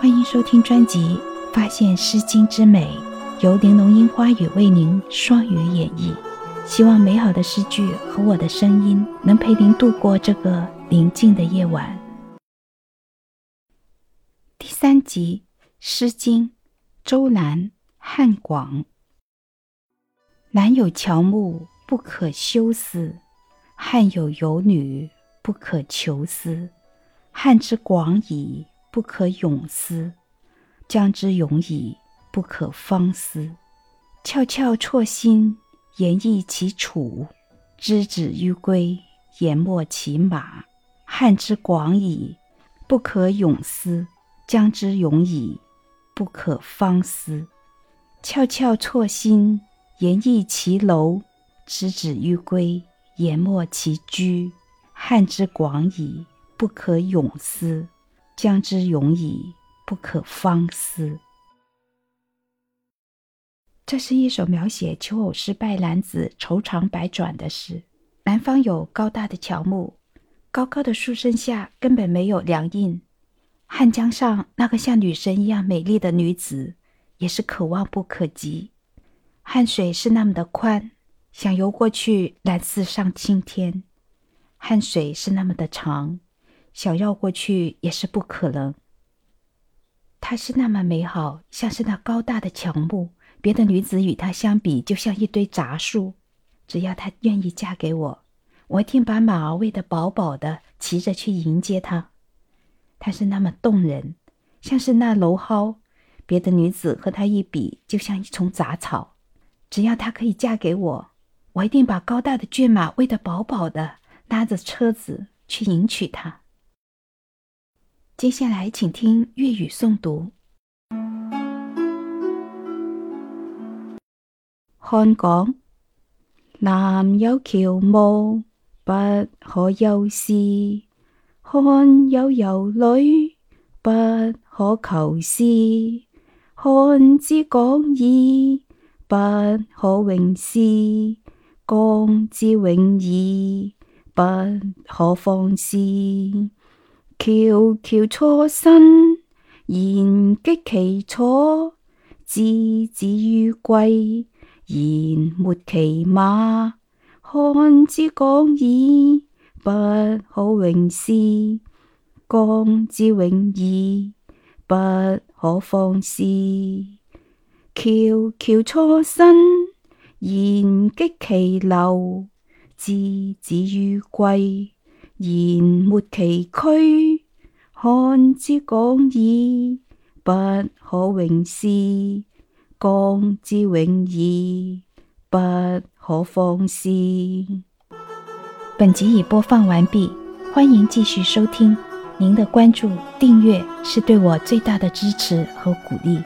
欢迎收听专辑《发现诗经之美》，由玲珑樱花雨为您双语演绎。希望美好的诗句和我的声音能陪您度过这个宁静的夜晚。第三集《诗经》，周南汉广。南有乔木，不可休思；汉有游女，不可求思。汉之广矣，不可泳思；江之永矣，不可方思。翘翘绰心，言异其楚；之子于归，言没其马。汉之广矣，不可泳思；江之永矣，不可方思。翘翘绰心，言异其楼；之子于归，言没其居。汉之广矣。不可泳思，江之永矣，不可方思。这是一首描写求偶失败男子愁肠百转的诗。南方有高大的乔木，高高的树身下根本没有凉荫。汉江上那个像女神一样美丽的女子，也是可望不可及。汉水是那么的宽，想游过去难似上青天。汉水是那么的长。想绕过去也是不可能。她是那么美好，像是那高大的乔木，别的女子与她相比，就像一堆杂树。只要她愿意嫁给我，我一定把马儿喂得饱饱的，骑着去迎接她。她是那么动人，像是那蒌蒿，别的女子和她一比，就像一丛杂草。只要她可以嫁给我，我一定把高大的骏马喂得饱饱的，拉着车子去迎娶她。接下来，请听粤语诵读。汉港南有乔木，不可休思；汉有游女，不可求思。汉之广矣，不可泳思；江之永矣，不可方思。迢迢初生，言击其楚；之子于归，言没其马。汉之广矣，不可泳思；江之永矣，不可方思。迢迢初生，言击其流；之子于归。言没其躯，汉之广矣，不可泳思；江之永矣，不可方思。本集已播放完毕，欢迎继续收听。您的关注、订阅是对我最大的支持和鼓励。